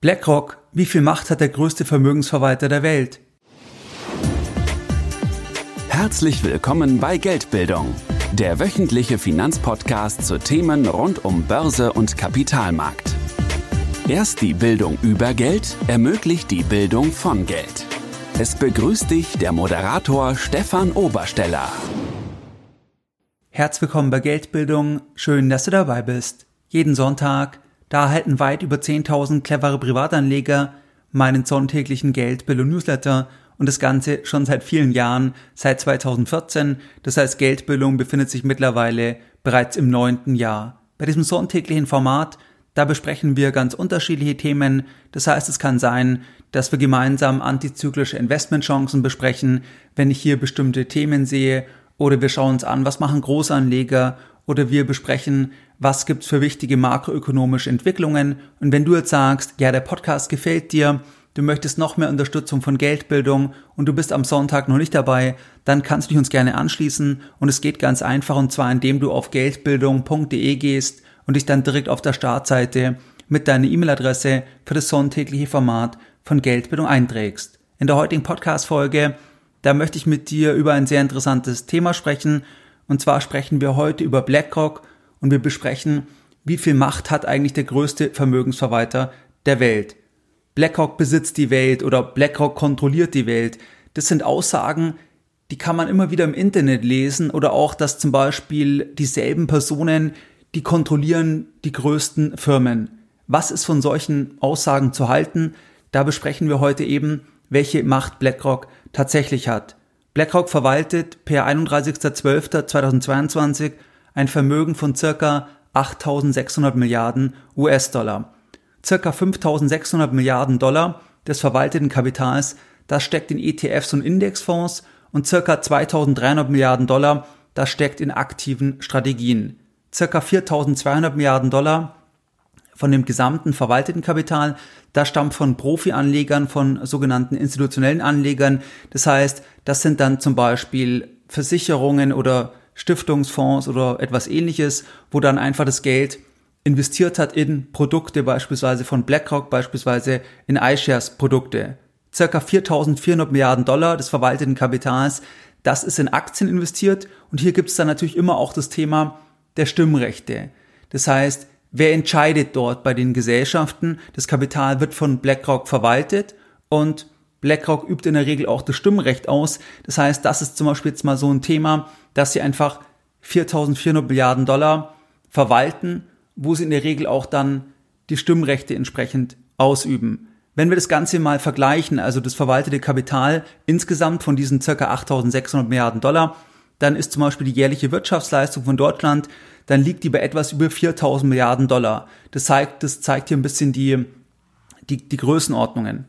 BlackRock, wie viel Macht hat der größte Vermögensverwalter der Welt? Herzlich willkommen bei Geldbildung, der wöchentliche Finanzpodcast zu Themen rund um Börse und Kapitalmarkt. Erst die Bildung über Geld ermöglicht die Bildung von Geld. Es begrüßt dich der Moderator Stefan Obersteller. Herzlich willkommen bei Geldbildung, schön, dass du dabei bist. Jeden Sonntag da erhalten weit über 10.000 clevere Privatanleger meinen sonntäglichen Geldbildung Newsletter und das Ganze schon seit vielen Jahren, seit 2014. Das heißt, Geldbildung befindet sich mittlerweile bereits im neunten Jahr. Bei diesem sonntäglichen Format, da besprechen wir ganz unterschiedliche Themen. Das heißt, es kann sein, dass wir gemeinsam antizyklische Investmentchancen besprechen, wenn ich hier bestimmte Themen sehe, oder wir schauen uns an, was machen Großanleger, oder wir besprechen, was gibt's für wichtige makroökonomische Entwicklungen. Und wenn du jetzt sagst, ja, der Podcast gefällt dir, du möchtest noch mehr Unterstützung von Geldbildung und du bist am Sonntag noch nicht dabei, dann kannst du dich uns gerne anschließen und es geht ganz einfach und zwar indem du auf geldbildung.de gehst und dich dann direkt auf der Startseite mit deiner E-Mail-Adresse für das sonntägliche Format von Geldbildung einträgst. In der heutigen Podcast-Folge, da möchte ich mit dir über ein sehr interessantes Thema sprechen und zwar sprechen wir heute über BlackRock und wir besprechen, wie viel Macht hat eigentlich der größte Vermögensverwalter der Welt. BlackRock besitzt die Welt oder BlackRock kontrolliert die Welt. Das sind Aussagen, die kann man immer wieder im Internet lesen oder auch, dass zum Beispiel dieselben Personen, die kontrollieren die größten Firmen. Was ist von solchen Aussagen zu halten? Da besprechen wir heute eben, welche Macht BlackRock tatsächlich hat. BlackRock verwaltet per 31.12.2022 ein Vermögen von circa 8.600 Milliarden US-Dollar. Circa 5.600 Milliarden Dollar des verwalteten Kapitals, das steckt in ETFs und Indexfonds und circa 2.300 Milliarden Dollar, das steckt in aktiven Strategien. Circa 4.200 Milliarden Dollar von dem gesamten verwalteten Kapital, das stammt von Profi-Anlegern, von sogenannten institutionellen Anlegern. Das heißt, das sind dann zum Beispiel Versicherungen oder Stiftungsfonds oder etwas ähnliches, wo dann einfach das Geld investiert hat in Produkte beispielsweise von BlackRock, beispielsweise in iShares Produkte. Circa 4.400 Milliarden Dollar des verwalteten Kapitals, das ist in Aktien investiert und hier gibt es dann natürlich immer auch das Thema der Stimmrechte. Das heißt, wer entscheidet dort bei den Gesellschaften? Das Kapital wird von BlackRock verwaltet und BlackRock übt in der Regel auch das Stimmrecht aus. Das heißt, das ist zum Beispiel jetzt mal so ein Thema, dass sie einfach 4.400 Milliarden Dollar verwalten, wo sie in der Regel auch dann die Stimmrechte entsprechend ausüben. Wenn wir das Ganze mal vergleichen, also das verwaltete Kapital insgesamt von diesen circa 8.600 Milliarden Dollar, dann ist zum Beispiel die jährliche Wirtschaftsleistung von Deutschland, dann liegt die bei etwas über 4.000 Milliarden Dollar. Das zeigt, das zeigt hier ein bisschen die, die, die Größenordnungen.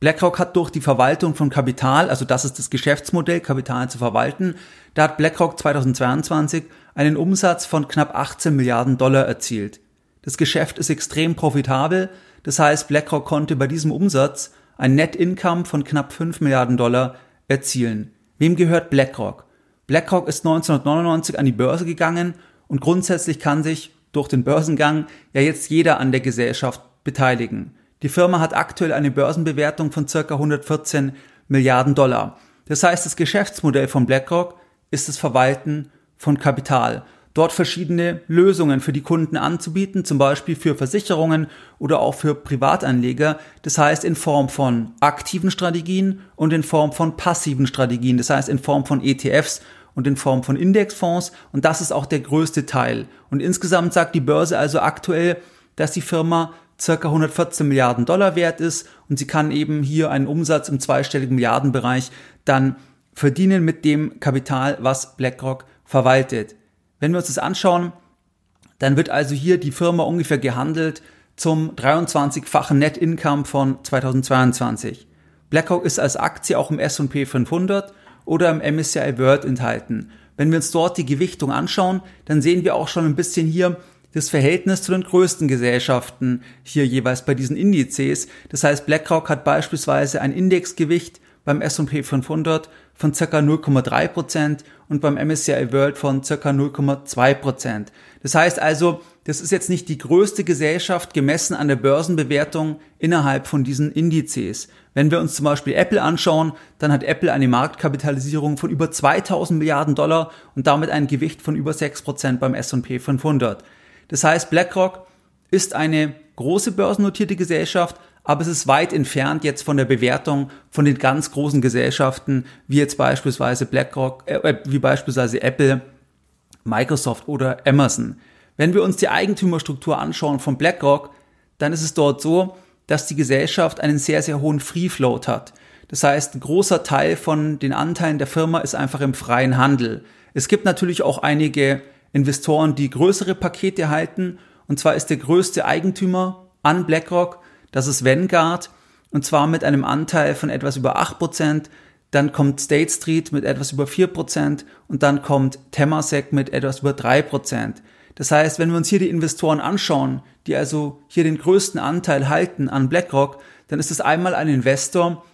BlackRock hat durch die Verwaltung von Kapital, also das ist das Geschäftsmodell, Kapital zu verwalten, da hat BlackRock 2022 einen Umsatz von knapp 18 Milliarden Dollar erzielt. Das Geschäft ist extrem profitabel, das heißt BlackRock konnte bei diesem Umsatz ein Net Income von knapp 5 Milliarden Dollar erzielen. Wem gehört BlackRock? BlackRock ist 1999 an die Börse gegangen und grundsätzlich kann sich durch den Börsengang ja jetzt jeder an der Gesellschaft beteiligen. Die Firma hat aktuell eine Börsenbewertung von circa 114 Milliarden Dollar. Das heißt, das Geschäftsmodell von BlackRock ist das Verwalten von Kapital. Dort verschiedene Lösungen für die Kunden anzubieten, zum Beispiel für Versicherungen oder auch für Privatanleger. Das heißt in Form von aktiven Strategien und in Form von passiven Strategien. Das heißt in Form von ETFs und in Form von Indexfonds. Und das ist auch der größte Teil. Und insgesamt sagt die Börse also aktuell, dass die Firma circa 114 Milliarden Dollar wert ist und sie kann eben hier einen Umsatz im zweistelligen Milliardenbereich dann verdienen mit dem Kapital, was BlackRock verwaltet. Wenn wir uns das anschauen, dann wird also hier die Firma ungefähr gehandelt zum 23-fachen Net Income von 2022. BlackRock ist als Aktie auch im S&P 500 oder im MSCI World enthalten. Wenn wir uns dort die Gewichtung anschauen, dann sehen wir auch schon ein bisschen hier, das Verhältnis zu den größten Gesellschaften hier jeweils bei diesen Indizes. Das heißt, BlackRock hat beispielsweise ein Indexgewicht beim S&P 500 von ca. 0,3% und beim MSCI World von ca. 0,2%. Das heißt also, das ist jetzt nicht die größte Gesellschaft gemessen an der Börsenbewertung innerhalb von diesen Indizes. Wenn wir uns zum Beispiel Apple anschauen, dann hat Apple eine Marktkapitalisierung von über 2000 Milliarden Dollar und damit ein Gewicht von über 6% beim S&P 500. Das heißt, BlackRock ist eine große börsennotierte Gesellschaft, aber es ist weit entfernt jetzt von der Bewertung von den ganz großen Gesellschaften, wie jetzt beispielsweise BlackRock, äh, äh wie beispielsweise Apple, Microsoft oder Amazon. Wenn wir uns die Eigentümerstruktur anschauen von BlackRock, dann ist es dort so, dass die Gesellschaft einen sehr, sehr hohen Free Float hat. Das heißt, ein großer Teil von den Anteilen der Firma ist einfach im freien Handel. Es gibt natürlich auch einige Investoren, die größere Pakete halten. Und zwar ist der größte Eigentümer an BlackRock, das ist Vanguard, und zwar mit einem Anteil von etwas über 8%. Dann kommt State Street mit etwas über 4% und dann kommt Temasek mit etwas über 3%. Das heißt, wenn wir uns hier die Investoren anschauen, die also hier den größten Anteil halten an BlackRock, dann ist es einmal ein Investor,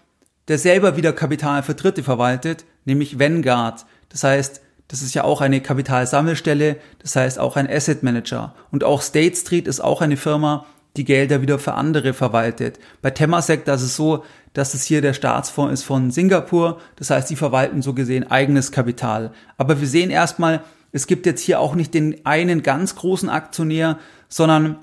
der selber wieder Kapital für Dritte verwaltet, nämlich Vanguard. Das heißt, das ist ja auch eine Kapitalsammelstelle, das heißt auch ein Asset Manager. Und auch State Street ist auch eine Firma, die Gelder wieder für andere verwaltet. Bei Temasek, das ist so, dass es hier der Staatsfonds ist von Singapur. Das heißt, die verwalten so gesehen eigenes Kapital. Aber wir sehen erstmal, es gibt jetzt hier auch nicht den einen ganz großen Aktionär, sondern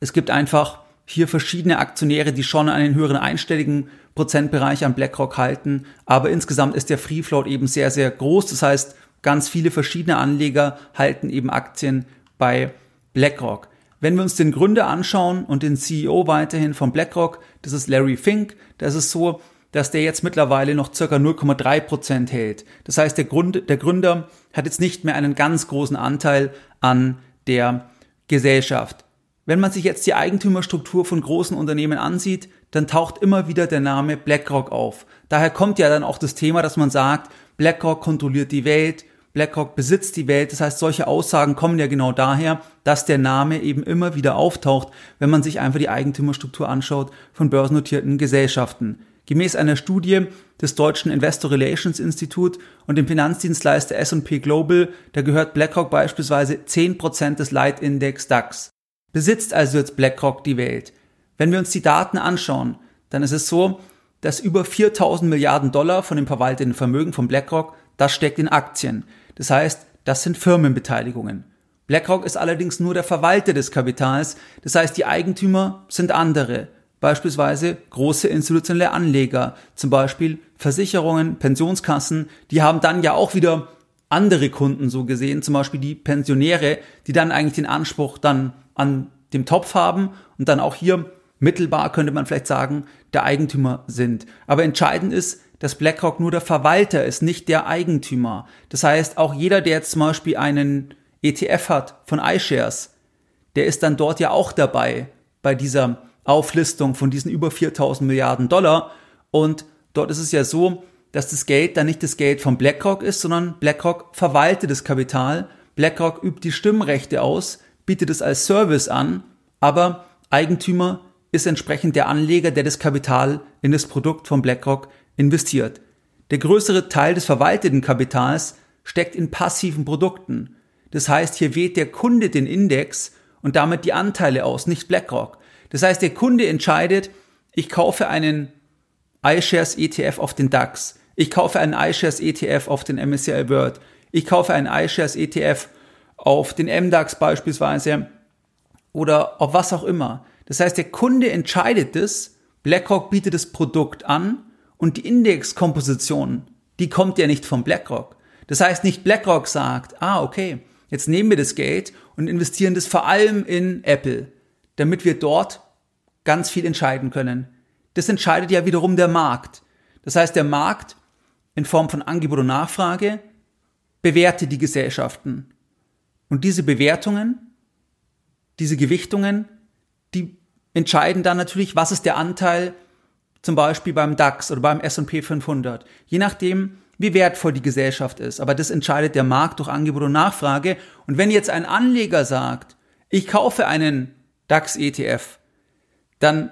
es gibt einfach hier verschiedene Aktionäre, die schon einen höheren einstelligen Prozentbereich an BlackRock halten. Aber insgesamt ist der Free Float eben sehr, sehr groß. Das heißt, ganz viele verschiedene Anleger halten eben Aktien bei BlackRock. Wenn wir uns den Gründer anschauen und den CEO weiterhin von BlackRock, das ist Larry Fink, das ist so, dass der jetzt mittlerweile noch circa 0,3 Prozent hält. Das heißt, der, Grund, der Gründer hat jetzt nicht mehr einen ganz großen Anteil an der Gesellschaft. Wenn man sich jetzt die Eigentümerstruktur von großen Unternehmen ansieht, dann taucht immer wieder der Name BlackRock auf. Daher kommt ja dann auch das Thema, dass man sagt, BlackRock kontrolliert die Welt, BlackRock besitzt die Welt. Das heißt, solche Aussagen kommen ja genau daher, dass der Name eben immer wieder auftaucht, wenn man sich einfach die Eigentümerstruktur anschaut von börsennotierten Gesellschaften. Gemäß einer Studie des deutschen Investor Relations Institut und dem Finanzdienstleister S&P Global, da gehört BlackRock beispielsweise 10% des Leitindex DAX. Besitzt also jetzt BlackRock die Welt. Wenn wir uns die Daten anschauen, dann ist es so, dass über 4000 Milliarden Dollar von dem verwalteten Vermögen von BlackRock, das steckt in Aktien. Das heißt, das sind Firmenbeteiligungen. BlackRock ist allerdings nur der Verwalter des Kapitals, das heißt, die Eigentümer sind andere, beispielsweise große institutionelle Anleger, zum Beispiel Versicherungen, Pensionskassen, die haben dann ja auch wieder andere Kunden so gesehen, zum Beispiel die Pensionäre, die dann eigentlich den Anspruch dann an dem Topf haben und dann auch hier mittelbar könnte man vielleicht sagen, der Eigentümer sind. Aber entscheidend ist, dass BlackRock nur der Verwalter ist, nicht der Eigentümer. Das heißt, auch jeder, der jetzt zum Beispiel einen ETF hat von iShares, der ist dann dort ja auch dabei bei dieser Auflistung von diesen über 4000 Milliarden Dollar. Und dort ist es ja so, dass das Geld dann nicht das Geld von BlackRock ist, sondern BlackRock verwaltet das Kapital. BlackRock übt die Stimmrechte aus, bietet es als Service an, aber Eigentümer ist entsprechend der Anleger, der das Kapital in das Produkt von BlackRock investiert. Der größere Teil des verwalteten Kapitals steckt in passiven Produkten. Das heißt, hier wählt der Kunde den Index und damit die Anteile aus, nicht BlackRock. Das heißt, der Kunde entscheidet, ich kaufe einen iShares ETF auf den DAX. Ich kaufe einen iShares ETF auf den MSCI World. Ich kaufe einen iShares ETF auf den MDAX beispielsweise oder auf was auch immer. Das heißt, der Kunde entscheidet es, BlackRock bietet das Produkt an und die Indexkomposition, die kommt ja nicht von BlackRock. Das heißt, nicht BlackRock sagt, ah, okay, jetzt nehmen wir das Geld und investieren das vor allem in Apple, damit wir dort ganz viel entscheiden können. Das entscheidet ja wiederum der Markt. Das heißt, der Markt in Form von Angebot und Nachfrage bewertet die Gesellschaften. Und diese Bewertungen, diese Gewichtungen, die entscheiden dann natürlich, was ist der Anteil zum Beispiel beim DAX oder beim S&P 500. Je nachdem, wie wertvoll die Gesellschaft ist. Aber das entscheidet der Markt durch Angebot und Nachfrage. Und wenn jetzt ein Anleger sagt, ich kaufe einen DAX-ETF, dann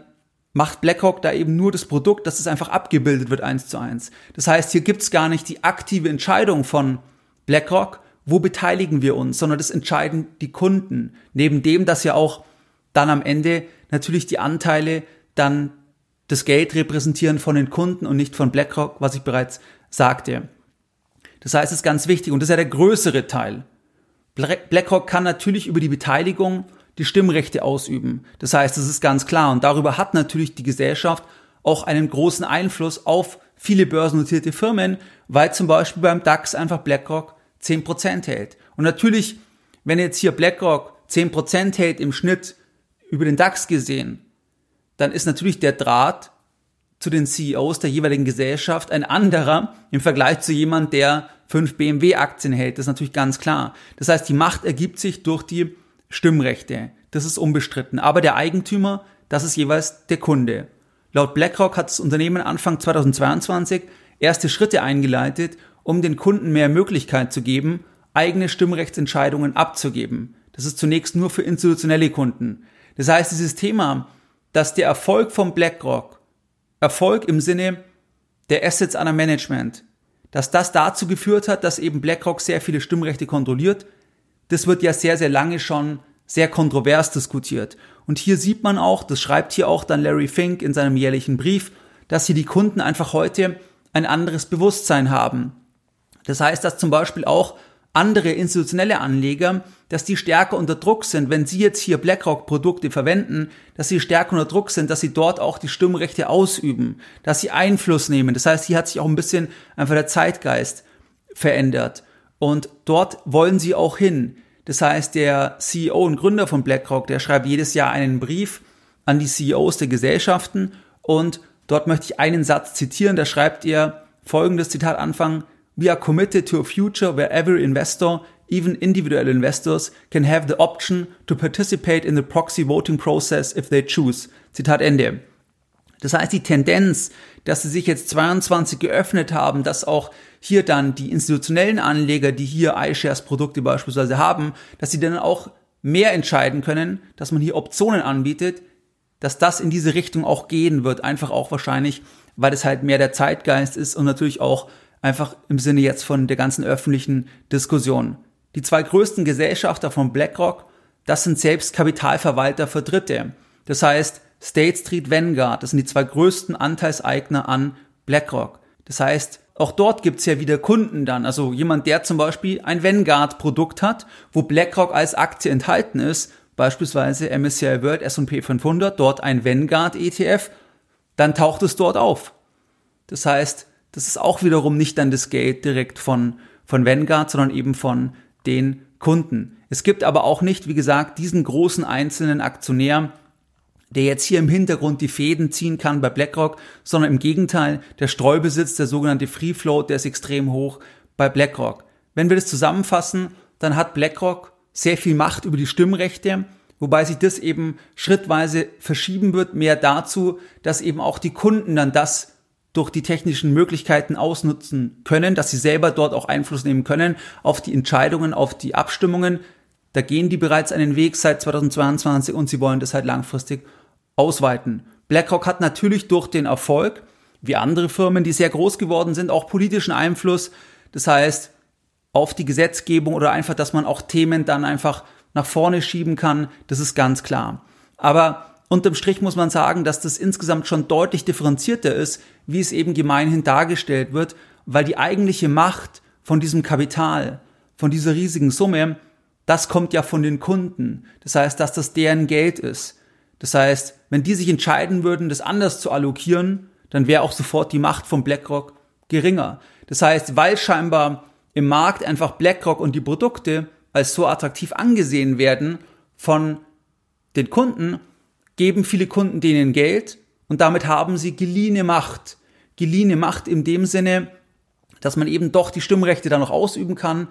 macht BlackRock da eben nur das Produkt, dass es einfach abgebildet wird eins zu eins. Das heißt, hier gibt's gar nicht die aktive Entscheidung von BlackRock wo beteiligen wir uns, sondern das entscheiden die Kunden. Neben dem, dass ja auch dann am Ende natürlich die Anteile dann das Geld repräsentieren von den Kunden und nicht von BlackRock, was ich bereits sagte. Das heißt, es ist ganz wichtig und das ist ja der größere Teil. BlackRock kann natürlich über die Beteiligung die Stimmrechte ausüben. Das heißt, das ist ganz klar und darüber hat natürlich die Gesellschaft auch einen großen Einfluss auf viele börsennotierte Firmen, weil zum Beispiel beim DAX einfach BlackRock 10% hält. Und natürlich, wenn jetzt hier BlackRock 10% hält im Schnitt über den DAX gesehen, dann ist natürlich der Draht zu den CEOs der jeweiligen Gesellschaft ein anderer im Vergleich zu jemand, der fünf BMW-Aktien hält. Das ist natürlich ganz klar. Das heißt, die Macht ergibt sich durch die Stimmrechte. Das ist unbestritten. Aber der Eigentümer, das ist jeweils der Kunde. Laut BlackRock hat das Unternehmen Anfang 2022 erste Schritte eingeleitet, um den Kunden mehr Möglichkeit zu geben, eigene Stimmrechtsentscheidungen abzugeben. Das ist zunächst nur für institutionelle Kunden. Das heißt, dieses Thema, dass der Erfolg von BlackRock, Erfolg im Sinne der Assets under Management, dass das dazu geführt hat, dass eben BlackRock sehr viele Stimmrechte kontrolliert, das wird ja sehr, sehr lange schon sehr kontrovers diskutiert. Und hier sieht man auch, das schreibt hier auch dann Larry Fink in seinem jährlichen Brief, dass hier die Kunden einfach heute ein anderes Bewusstsein haben. Das heißt, dass zum Beispiel auch andere institutionelle Anleger, dass die stärker unter Druck sind, wenn sie jetzt hier BlackRock-Produkte verwenden, dass sie stärker unter Druck sind, dass sie dort auch die Stimmrechte ausüben, dass sie Einfluss nehmen. Das heißt, hier hat sich auch ein bisschen einfach der Zeitgeist verändert. Und dort wollen sie auch hin. Das heißt, der CEO und Gründer von BlackRock, der schreibt jedes Jahr einen Brief an die CEOs der Gesellschaften und dort möchte ich einen Satz zitieren, da schreibt er folgendes Zitat anfangen, We are committed to a future where every investor, even individual investors, can have the option to participate in the proxy voting process if they choose. Zitat Ende. Das heißt, die Tendenz, dass sie sich jetzt 22 geöffnet haben, dass auch hier dann die institutionellen Anleger, die hier iShares Produkte beispielsweise haben, dass sie dann auch mehr entscheiden können, dass man hier Optionen anbietet, dass das in diese Richtung auch gehen wird, einfach auch wahrscheinlich, weil es halt mehr der Zeitgeist ist und natürlich auch einfach im Sinne jetzt von der ganzen öffentlichen Diskussion. Die zwei größten Gesellschafter von BlackRock, das sind selbst Kapitalverwalter für Dritte. Das heißt, State Street Vanguard, das sind die zwei größten Anteilseigner an BlackRock. Das heißt, auch dort gibt's ja wieder Kunden dann. Also jemand, der zum Beispiel ein Vanguard-Produkt hat, wo BlackRock als Aktie enthalten ist, beispielsweise MSCI World S&P 500, dort ein Vanguard ETF, dann taucht es dort auf. Das heißt, das ist auch wiederum nicht dann das Geld direkt von, von Vanguard, sondern eben von den Kunden. Es gibt aber auch nicht, wie gesagt, diesen großen einzelnen Aktionär, der jetzt hier im Hintergrund die Fäden ziehen kann bei BlackRock, sondern im Gegenteil, der Streubesitz, der sogenannte Free Float, der ist extrem hoch bei BlackRock. Wenn wir das zusammenfassen, dann hat BlackRock sehr viel Macht über die Stimmrechte, wobei sich das eben schrittweise verschieben wird, mehr dazu, dass eben auch die Kunden dann das durch die technischen Möglichkeiten ausnutzen können, dass sie selber dort auch Einfluss nehmen können auf die Entscheidungen, auf die Abstimmungen. Da gehen die bereits einen Weg seit 2022 und sie wollen das halt langfristig ausweiten. BlackRock hat natürlich durch den Erfolg, wie andere Firmen, die sehr groß geworden sind, auch politischen Einfluss. Das heißt, auf die Gesetzgebung oder einfach, dass man auch Themen dann einfach nach vorne schieben kann, das ist ganz klar. Aber unterm Strich muss man sagen, dass das insgesamt schon deutlich differenzierter ist, wie es eben gemeinhin dargestellt wird, weil die eigentliche Macht von diesem Kapital, von dieser riesigen Summe, das kommt ja von den Kunden. Das heißt, dass das deren Geld ist. Das heißt, wenn die sich entscheiden würden, das anders zu allokieren, dann wäre auch sofort die Macht von BlackRock geringer. Das heißt, weil scheinbar im Markt einfach BlackRock und die Produkte als so attraktiv angesehen werden von den Kunden, geben viele Kunden denen Geld und damit haben sie geliehene Macht. Geliehene Macht in dem Sinne, dass man eben doch die Stimmrechte dann noch ausüben kann,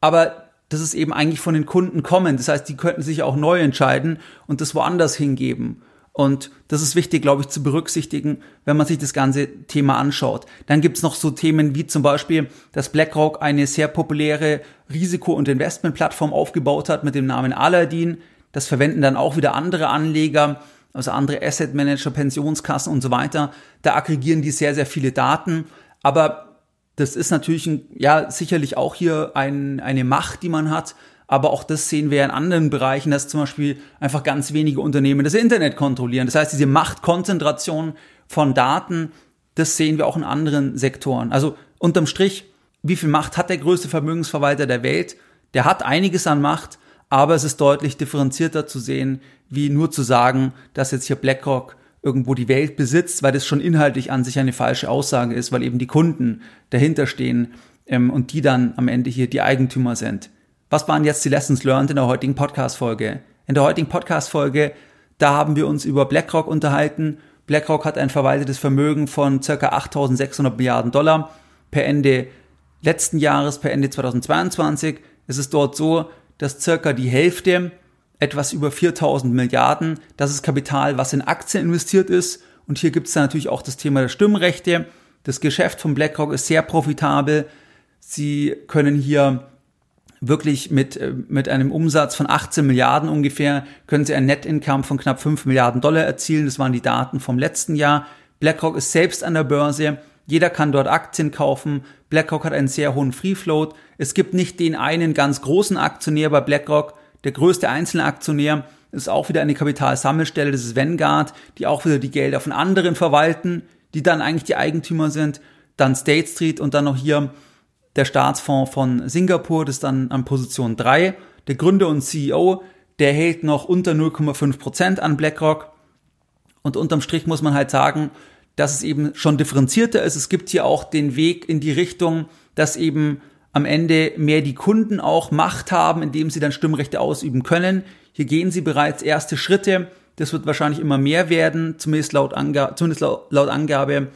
aber das ist eben eigentlich von den Kunden kommen. Das heißt, die könnten sich auch neu entscheiden und das woanders hingeben. Und das ist wichtig, glaube ich, zu berücksichtigen, wenn man sich das ganze Thema anschaut. Dann gibt's noch so Themen wie zum Beispiel, dass BlackRock eine sehr populäre Risiko- und Investmentplattform aufgebaut hat mit dem Namen Aladdin. Das verwenden dann auch wieder andere Anleger, also andere Asset Manager, Pensionskassen und so weiter. Da aggregieren die sehr, sehr viele Daten. Aber Das ist natürlich ein, ja sicherlich auch hier ein, eine Macht, die man hat. Aber auch das sehen wir in anderen Bereichen, dass zum Beispiel einfach ganz wenige Unternehmen das Internet kontrollieren. Das heißt, diese Machtkonzentration von Daten, das sehen wir auch in anderen Sektoren. Also unterm Strich, wie viel Macht hat der größte Vermögensverwalter der Welt? Der hat einiges an Macht, aber es ist deutlich differenzierter zu sehen, wie nur zu sagen, dass jetzt hier BlackRock irgendwo die Welt besitzt, weil das schon inhaltlich an sich eine falsche Aussage ist, weil eben die Kunden dahinter stehen ähm, und die dann am Ende hier die Eigentümer sind. Was waren jetzt die Lessons learned in der heutigen Podcast-Folge? In der heutigen Podcast-Folge, da haben wir uns über BlackRock unterhalten. BlackRock hat ein verwaltetes Vermögen von ca. 8.600 Milliarden Dollar per Ende letzten Jahres, per Ende 2022. Es ist dort so, dass circa die Hälfte etwas über 4000 Milliarden. Das ist Kapital, was in Aktien investiert ist. Und hier gibt es natürlich auch das Thema der Stimmrechte. Das Geschäft von BlackRock ist sehr profitabel. Sie können hier wirklich mit, äh, mit einem Umsatz von 18 Milliarden ungefähr, können sie ein Net-Income von knapp 5 Milliarden Dollar erzielen. Das waren die Daten vom letzten Jahr. BlackRock ist selbst an der Börse. Jeder kann dort Aktien kaufen. BlackRock hat einen sehr hohen Free Float. Es gibt nicht den einen ganz großen Aktionär bei BlackRock, der größte einzelne Aktionär ist auch wieder eine Kapitalsammelstelle, das ist Vanguard, die auch wieder die Gelder von anderen verwalten, die dann eigentlich die Eigentümer sind. Dann State Street und dann noch hier der Staatsfonds von Singapur, das ist dann an Position 3. Der Gründer und CEO, der hält noch unter 0,5 Prozent an BlackRock. Und unterm Strich muss man halt sagen, dass es eben schon differenzierter ist. Es gibt hier auch den Weg in die Richtung, dass eben am Ende mehr die Kunden auch Macht haben, indem sie dann Stimmrechte ausüben können. Hier gehen sie bereits erste Schritte. Das wird wahrscheinlich immer mehr werden, zumindest laut, Angabe, zumindest laut Angabe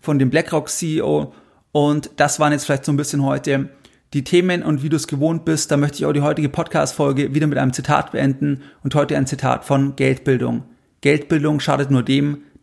von dem BlackRock CEO. Und das waren jetzt vielleicht so ein bisschen heute die Themen und wie du es gewohnt bist, da möchte ich auch die heutige Podcast-Folge wieder mit einem Zitat beenden und heute ein Zitat von Geldbildung. Geldbildung schadet nur dem,